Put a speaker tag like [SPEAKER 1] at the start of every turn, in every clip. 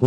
[SPEAKER 1] Meu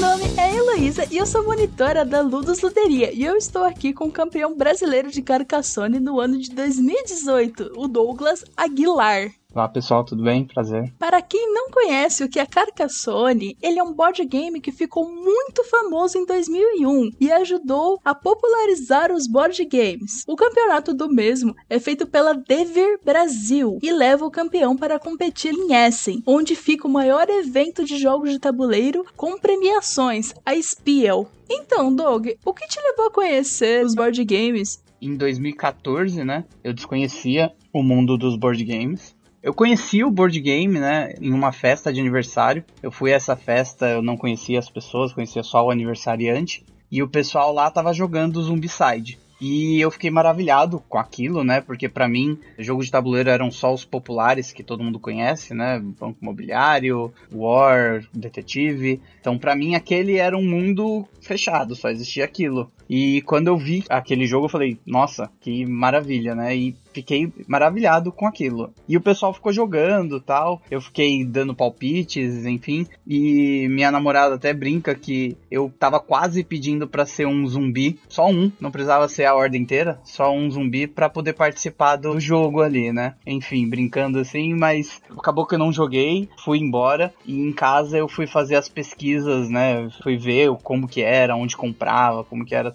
[SPEAKER 1] nome é Heloísa e eu sou monitora da Ludus Luderia e eu estou aqui com o campeão brasileiro de Carcassonne no ano de 2018, o Douglas Aguilar.
[SPEAKER 2] Olá pessoal, tudo bem? Prazer.
[SPEAKER 1] Para quem não conhece o que é Carcassonne, ele é um board game que ficou muito famoso em 2001 e ajudou a popularizar os board games. O campeonato do mesmo é feito pela Devir Brasil e leva o campeão para competir em Essen, onde fica o maior evento de jogos de tabuleiro com premiações, a Spiel. Então, Doug, o que te levou a conhecer os board games?
[SPEAKER 2] Em 2014, né, eu desconhecia o mundo dos board games eu conheci o board game, né, em uma festa de aniversário. Eu fui a essa festa, eu não conhecia as pessoas, conhecia só o aniversariante. E o pessoal lá tava jogando Zombicide. E eu fiquei maravilhado com aquilo, né? Porque para mim, jogos de tabuleiro eram só os populares que todo mundo conhece, né? Banco Imobiliário, War, Detetive. Então, para mim, aquele era um mundo fechado, só existia aquilo. E quando eu vi aquele jogo, eu falei, nossa, que maravilha, né? E fiquei maravilhado com aquilo. E o pessoal ficou jogando tal. Eu fiquei dando palpites, enfim. E minha namorada até brinca que eu tava quase pedindo para ser um zumbi. Só um, não precisava ser a ordem inteira. Só um zumbi para poder participar do jogo ali, né? Enfim, brincando assim, mas acabou que eu não joguei. Fui embora. E em casa eu fui fazer as pesquisas, né? Fui ver como que era, onde comprava, como que era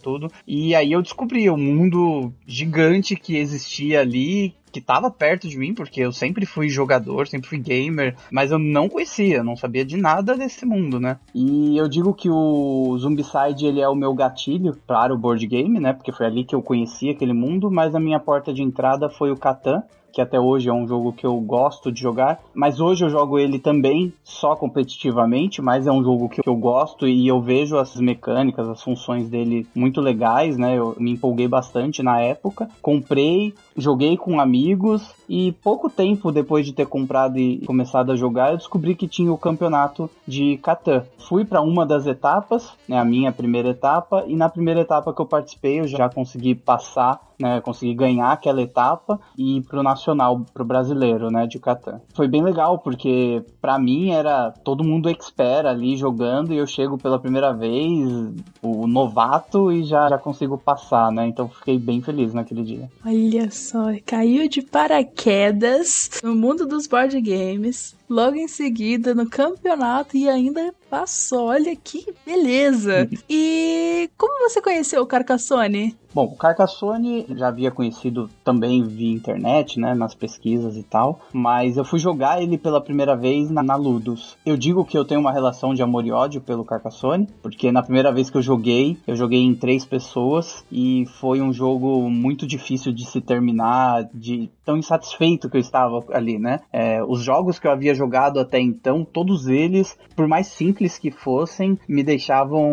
[SPEAKER 2] E aí eu descobri o mundo gigante que existia ali, que estava perto de mim, porque eu sempre fui jogador, sempre fui gamer, mas eu não conhecia, não sabia de nada desse mundo, né? E eu digo que o Zombicide ele é o meu gatilho para o board game, né? Porque foi ali que eu conheci aquele mundo, mas a minha porta de entrada foi o Catan, que até hoje é um jogo que eu gosto de jogar, mas hoje eu jogo ele também só competitivamente, mas é um jogo que eu gosto e eu vejo as mecânicas, as funções dele muito legais, né? Eu me empolguei bastante na época, comprei, joguei com amigos e pouco tempo depois de ter comprado e começado a jogar, eu descobri que tinha o campeonato de Catan. Fui para uma das etapas, né, a minha primeira etapa, e na primeira etapa que eu participei, eu já consegui passar né, consegui ganhar aquela etapa e ir pro nacional, pro brasileiro, né, de Catan. Foi bem legal porque para mim era todo mundo expert ali jogando e eu chego pela primeira vez, o novato e já já consigo passar, né? Então fiquei bem feliz naquele dia.
[SPEAKER 1] Olha só, caiu de paraquedas no mundo dos board games logo em seguida no campeonato e ainda passou. Olha que beleza! E como você conheceu o Carcassone?
[SPEAKER 2] Bom, o Carcassone já havia conhecido também via internet, né, nas pesquisas e tal, mas eu fui jogar ele pela primeira vez na, na Ludus. Eu digo que eu tenho uma relação de amor e ódio pelo Carcassone, porque na primeira vez que eu joguei, eu joguei em três pessoas e foi um jogo muito difícil de se terminar, de tão insatisfeito que eu estava ali, né? É, os jogos que eu havia jogado até então, todos eles, por mais simples que fossem, me deixavam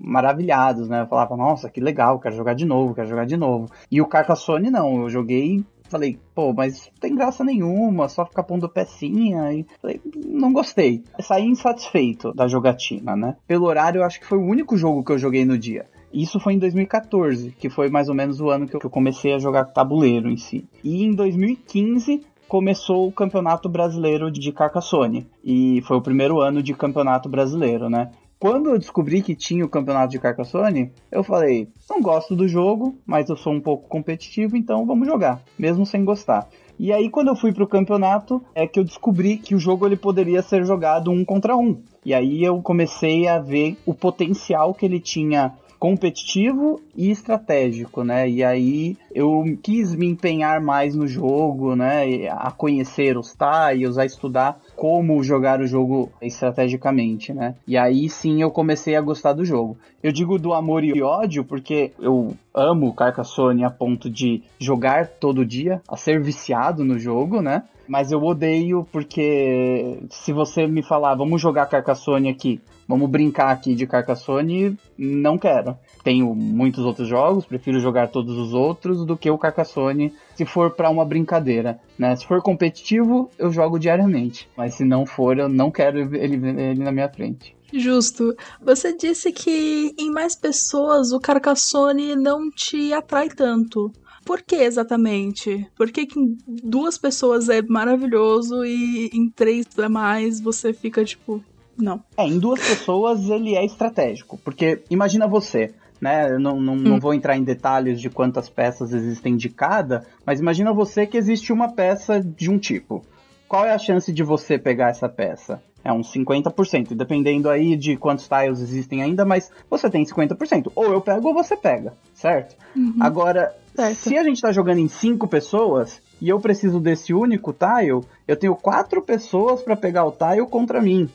[SPEAKER 2] maravilhados, né? Eu falava, nossa, que legal, quero jogar de novo, quero jogar de novo. E o Carcassonne não, eu joguei falei, pô, mas não tem graça nenhuma, só ficar pondo pecinha. E falei, não gostei. Saí insatisfeito da jogatina, né? Pelo horário, eu acho que foi o único jogo que eu joguei no dia. Isso foi em 2014, que foi mais ou menos o ano que eu comecei a jogar tabuleiro em si. E em 2015 começou o Campeonato Brasileiro de Carcassonne. E foi o primeiro ano de Campeonato Brasileiro, né? Quando eu descobri que tinha o Campeonato de Carcassonne, eu falei, não gosto do jogo, mas eu sou um pouco competitivo, então vamos jogar, mesmo sem gostar. E aí quando eu fui pro campeonato, é que eu descobri que o jogo ele poderia ser jogado um contra um. E aí eu comecei a ver o potencial que ele tinha competitivo e estratégico, né? E aí eu quis me empenhar mais no jogo, né? A conhecer os tiles, a estudar como jogar o jogo estrategicamente, né? E aí sim eu comecei a gostar do jogo. Eu digo do amor e ódio porque eu amo Carcassonne a ponto de jogar todo dia, a ser viciado no jogo, né? Mas eu odeio porque se você me falar, vamos jogar Carcassonne aqui, vamos brincar aqui de Carcassonne, não quero. Tenho muitos outros jogos, prefiro jogar todos os outros do que o Carcassonne se for para uma brincadeira, né? Se for competitivo, eu jogo diariamente, mas se não for, eu não quero ele, ele na minha frente.
[SPEAKER 1] Justo. Você disse que em mais pessoas o Carcassonne não te atrai tanto. Por que exatamente? Por que, que em duas pessoas é maravilhoso e em três é mais você fica tipo, não.
[SPEAKER 2] É, em duas pessoas ele é estratégico. Porque imagina você, né? não, não, hum. não vou entrar em detalhes de quantas peças existem de cada, mas imagina você que existe uma peça de um tipo. Qual é a chance de você pegar essa peça? É uns 50%, dependendo aí de quantos tiles existem ainda, mas você tem 50%. Ou eu pego ou você pega, certo? Uhum. Agora, certo. se a gente tá jogando em cinco pessoas e eu preciso desse único tile, eu tenho quatro pessoas para pegar o tile contra mim.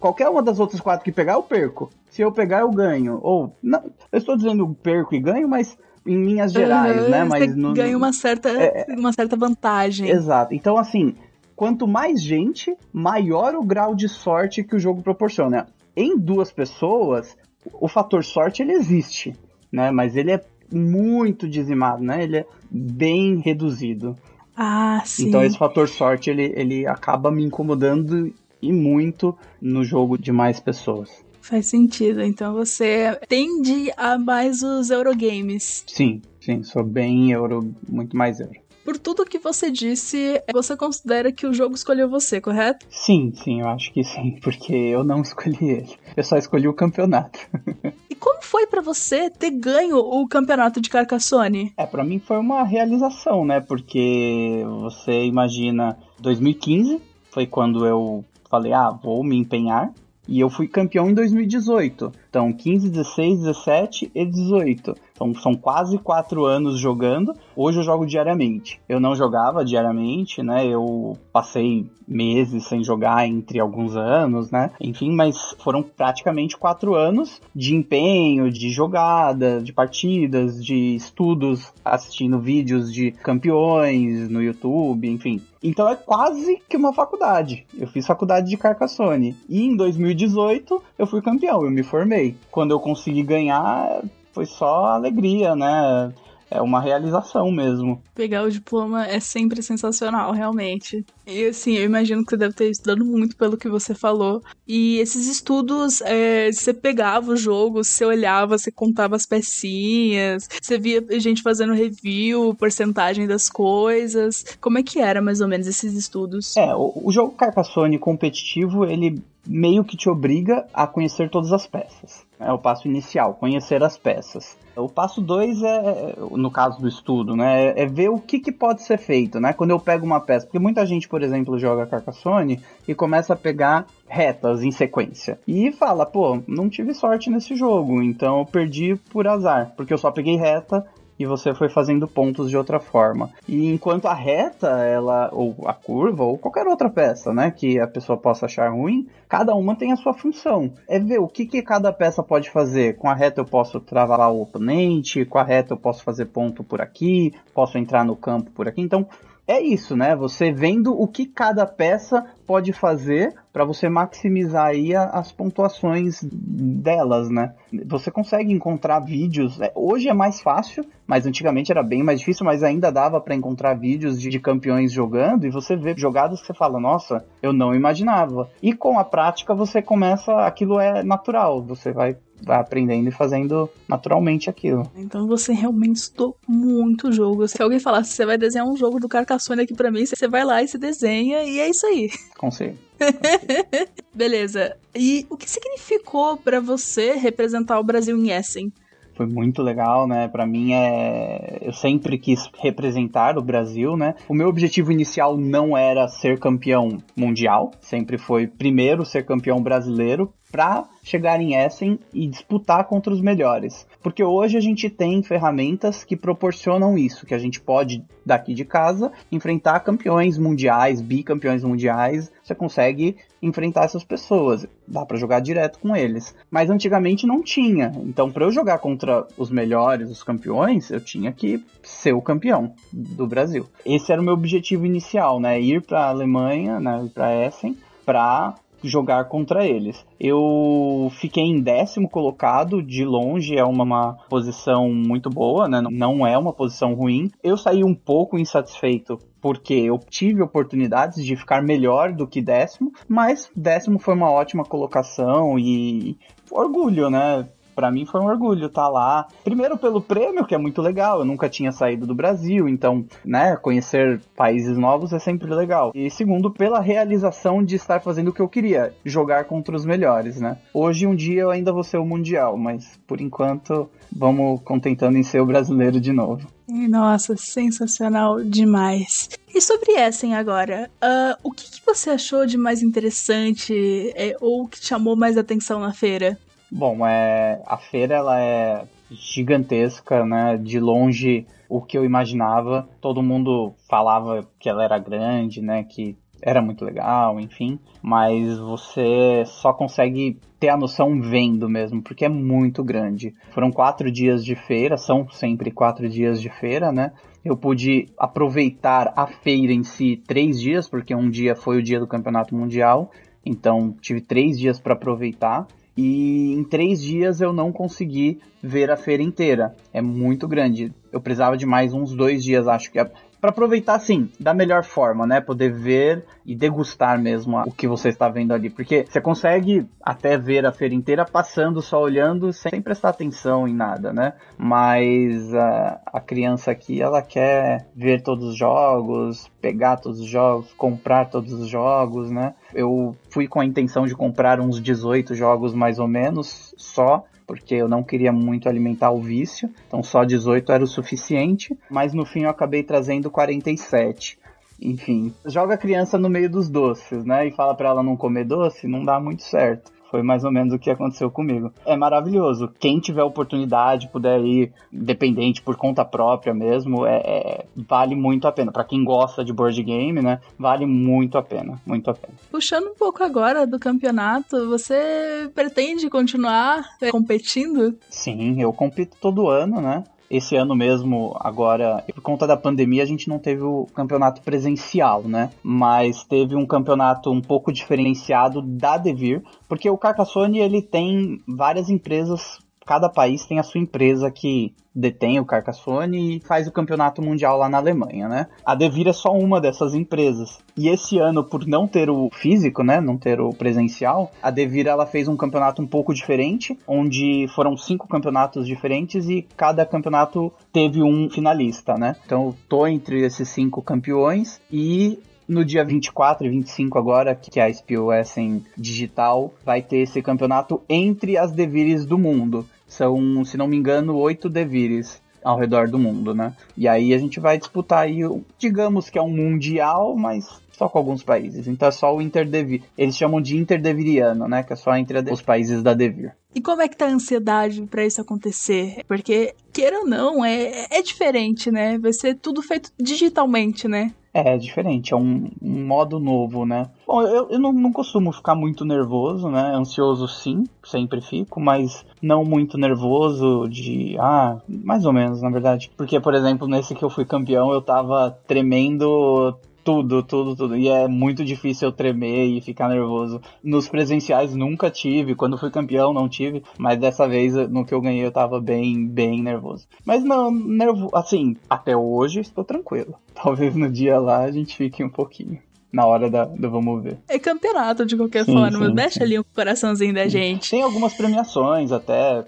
[SPEAKER 2] Qualquer uma das outras quatro que pegar, eu perco. Se eu pegar, eu ganho. Ou, não, eu estou dizendo perco e ganho, mas em linhas gerais, uhum, né? Mas
[SPEAKER 1] no, ganha uma certa, é, uma certa vantagem.
[SPEAKER 2] Exato. Então, assim, quanto mais gente, maior o grau de sorte que o jogo proporciona. Em duas pessoas, o fator sorte ele existe, né? Mas ele é muito dizimado, né? Ele é bem reduzido.
[SPEAKER 1] Ah, sim.
[SPEAKER 2] Então esse fator sorte ele, ele acaba me incomodando e muito no jogo de mais pessoas.
[SPEAKER 1] Faz sentido. Então você tende a mais os Eurogames.
[SPEAKER 2] Sim, sim, sou bem euro, muito mais euro.
[SPEAKER 1] Por tudo que você disse, você considera que o jogo escolheu você, correto?
[SPEAKER 2] Sim, sim, eu acho que sim, porque eu não escolhi ele. Eu só escolhi o campeonato.
[SPEAKER 1] e como foi para você ter ganho o campeonato de Carcassonne?
[SPEAKER 2] É, para mim foi uma realização, né? Porque você imagina 2015 foi quando eu falei, ah, vou me empenhar. E eu fui campeão em 2018. Então, 15, 16, 17 e 18. Então são quase quatro anos jogando. Hoje eu jogo diariamente. Eu não jogava diariamente, né? Eu passei meses sem jogar entre alguns anos, né? Enfim, mas foram praticamente quatro anos de empenho, de jogada, de partidas, de estudos, assistindo vídeos de campeões no YouTube, enfim. Então é quase que uma faculdade. Eu fiz faculdade de Carcassonne. E em 2018 eu fui campeão, eu me formei. Quando eu consegui ganhar, foi só alegria, né? É uma realização mesmo.
[SPEAKER 1] Pegar o diploma é sempre sensacional, realmente. E assim, eu imagino que você deve ter estudado muito pelo que você falou. E esses estudos, é, você pegava o jogo, você olhava, você contava as pecinhas, você via gente fazendo review, porcentagem das coisas. Como é que era mais ou menos esses estudos?
[SPEAKER 2] É, o, o jogo Carcassonne competitivo, ele meio que te obriga a conhecer todas as peças. É o passo inicial, conhecer as peças. O passo 2 é, no caso do estudo, né, é ver o que, que pode ser feito, né? Quando eu pego uma peça, porque muita gente, por exemplo, joga Carcassonne e começa a pegar retas em sequência. E fala, pô, não tive sorte nesse jogo, então eu perdi por azar, porque eu só peguei reta e você foi fazendo pontos de outra forma. E enquanto a reta, ela ou a curva ou qualquer outra peça, né, que a pessoa possa achar ruim, cada uma tem a sua função. É ver o que, que cada peça pode fazer. Com a reta eu posso travar o oponente, com a reta eu posso fazer ponto por aqui, posso entrar no campo por aqui. Então, é isso, né? Você vendo o que cada peça pode fazer para você maximizar aí as pontuações delas, né? Você consegue encontrar vídeos. É, hoje é mais fácil, mas antigamente era bem mais difícil, mas ainda dava para encontrar vídeos de, de, campeões jogando e você vê jogadas que você fala, nossa, eu não imaginava. E com a prática você começa, aquilo é natural, você vai vai aprendendo e fazendo naturalmente aquilo.
[SPEAKER 1] Então você realmente estudou muito o jogo. Se alguém falasse, você vai desenhar um jogo do Carcassonne aqui para mim, você vai lá e se desenha e é isso aí.
[SPEAKER 2] Consigo.
[SPEAKER 1] Beleza. E o que significou para você representar o Brasil em Essen?
[SPEAKER 2] foi muito legal, né? Para mim é, eu sempre quis representar o Brasil, né? O meu objetivo inicial não era ser campeão mundial, sempre foi primeiro ser campeão brasileiro para chegar em Essen e disputar contra os melhores. Porque hoje a gente tem ferramentas que proporcionam isso, que a gente pode, daqui de casa, enfrentar campeões mundiais, bicampeões mundiais, você consegue enfrentar essas pessoas, dá para jogar direto com eles. Mas antigamente não tinha, então para eu jogar contra os melhores, os campeões, eu tinha que ser o campeão do Brasil. Esse era o meu objetivo inicial, né? Ir para a Alemanha, né? Para Essen, para jogar contra eles. Eu fiquei em décimo colocado, de longe é uma, uma, posição muito boa, né? Não é uma posição ruim. Eu saí um pouco insatisfeito porque eu tive oportunidades de ficar melhor do que décimo, mas décimo foi uma ótima colocação e orgulho, né? Para mim foi um orgulho estar tá lá. Primeiro pelo prêmio, que é muito legal, eu nunca tinha saído do Brasil, então, né, conhecer países novos é sempre legal. E segundo, pela realização de estar fazendo o que eu queria, jogar contra os melhores, né? Hoje, um dia, eu ainda vou ser o Mundial, mas por enquanto, vamos contentando em ser o brasileiro de novo.
[SPEAKER 1] Nossa, sensacional demais. E sobre Essen agora, uh, o que, que, você achou de mais interessante é, ou que chamou mais atenção na feira?
[SPEAKER 2] Bom, é, a feira ela é gigantesca, né? De longe o que eu imaginava. Todo mundo falava que ela era grande, né? Que era muito legal, enfim. Mas você só consegue ter a noção vendo mesmo, porque é muito grande. Foram quatro dias de feira, são sempre quatro dias de feira, né? Eu pude aproveitar a feira em si três dias, porque um dia foi o dia do campeonato mundial, então tive três dias para aproveitar. E em três dias eu não consegui ver a feira inteira. É muito grande. Eu precisava de mais uns dois dias, acho que para aproveitar assim da melhor forma, né? Poder ver e degustar mesmo o que você está vendo ali, porque você consegue até ver a feira inteira passando só olhando sem prestar atenção em nada, né? Mas a, a criança aqui ela quer ver todos os jogos, pegar todos os jogos, comprar todos os jogos, né? Eu fui com a intenção de comprar uns 18 jogos mais ou menos só porque eu não queria muito alimentar o vício, então só 18 era o suficiente, mas no fim eu acabei trazendo 47. Enfim, joga a criança no meio dos doces, né? E fala para ela não comer doce, não dá muito certo. Foi mais ou menos o que aconteceu comigo. É maravilhoso. Quem tiver oportunidade, puder ir independente, por conta própria mesmo, é, é vale muito a pena. Para quem gosta de board game, né? Vale muito a pena. Muito a pena.
[SPEAKER 1] Puxando um pouco agora do campeonato, você pretende continuar competindo?
[SPEAKER 2] Sim, eu compito todo ano, né? Esse ano mesmo, agora, por conta da pandemia, a gente não teve o campeonato presencial, né? Mas teve um campeonato um pouco diferenciado da Devir, porque o Carcassonne ele tem várias empresas cada país tem a sua empresa que detém o Carcassonne e faz o campeonato mundial lá na Alemanha, né? A Devir é só uma dessas empresas. E esse ano, por não ter o físico, né, não ter o presencial, a Devir ela fez um campeonato um pouco diferente, onde foram cinco campeonatos diferentes e cada campeonato teve um finalista, né? Então, eu tô entre esses cinco campeões e no dia 24 e 25 agora, que a SPO Essen Digital, vai ter esse campeonato entre as Devires do mundo. São, se não me engano, oito Devires ao redor do mundo, né? E aí a gente vai disputar aí, digamos que é um mundial, mas só com alguns países. Então é só o Interdevir. Eles chamam de Interdeviriano, né? Que é só entre os países da Devir.
[SPEAKER 1] E como é que tá a ansiedade para isso acontecer? Porque, queira ou não, é, é diferente, né? Vai ser tudo feito digitalmente, né?
[SPEAKER 2] É, é diferente, é um, um modo novo, né? Bom, eu, eu não, não, costumo ficar muito nervoso, né? Ansioso sim, sempre fico, mas não muito nervoso de. Ah, mais ou menos, na verdade. Porque, por exemplo, nesse que eu fui campeão, eu tava tremendo tudo, tudo, tudo. E é muito difícil eu tremer e ficar nervoso. Nos presenciais nunca tive, quando fui campeão não tive, mas dessa vez no que eu ganhei eu tava bem, bem nervoso. Mas não, nervo, assim, até hoje estou tranquilo. Talvez no dia lá a gente fique um pouquinho na hora da, do vamos ver.
[SPEAKER 1] É campeonato de qualquer sim, forma, sim, deixa sim. ali o um coraçãozinho da gente.
[SPEAKER 2] Tem algumas premiações até,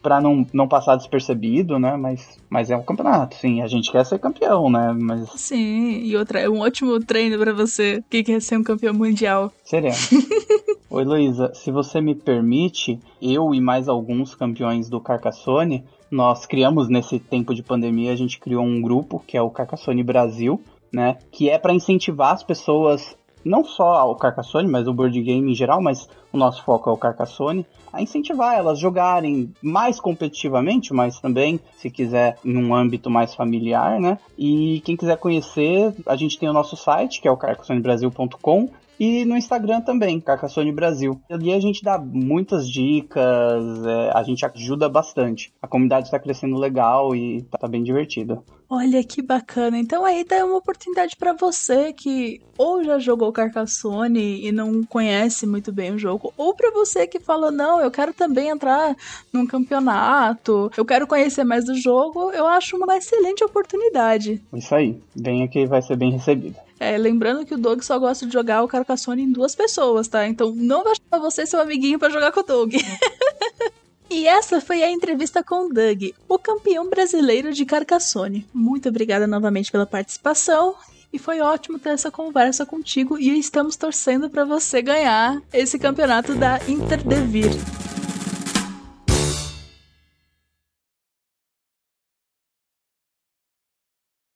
[SPEAKER 2] para não, não passar despercebido, né? Mas, mas é um campeonato, sim. A gente quer ser campeão, né? Mas...
[SPEAKER 1] Sim, e outra, é um ótimo treino para você que quer ser um campeão mundial.
[SPEAKER 2] Seremos. Oi, Luísa, se você me permite, eu e mais alguns campeões do Carcassone, nós criamos nesse tempo de pandemia, a gente criou um grupo que é o Carcassone Brasil, né? Que é para incentivar as pessoas, não só ao Carcassonne, mas o board game em geral, mas o nosso foco é o Carcassonne, a incentivar elas a jogarem mais competitivamente, mas também, se quiser, num âmbito mais familiar, né? E quem quiser conhecer, a gente tem o nosso site, que é o carcassonnebrasil.com, e no Instagram também, Carcassone Brasil. Ali a gente dá muitas dicas, é, a gente ajuda bastante. A comunidade está crescendo legal e tá bem divertida.
[SPEAKER 1] Olha que bacana. Então aí dá uma oportunidade para você que ou já jogou Carcassonne e não conhece muito bem o jogo, ou para você que fala: "Não, eu quero também entrar num campeonato, eu quero conhecer mais do jogo". Eu acho uma excelente oportunidade.
[SPEAKER 2] Isso aí. Venha que vai ser bem recebido.
[SPEAKER 1] É, lembrando que o Doug só gosta de jogar o Carcassonne em duas pessoas, tá? Então não vai chamar você seu amiguinho para jogar com o Doug. E essa foi a entrevista com o Doug, o campeão brasileiro de Carcassonne. Muito obrigada novamente pela participação. E foi ótimo ter essa conversa contigo e estamos torcendo para você ganhar esse campeonato da Interdevir.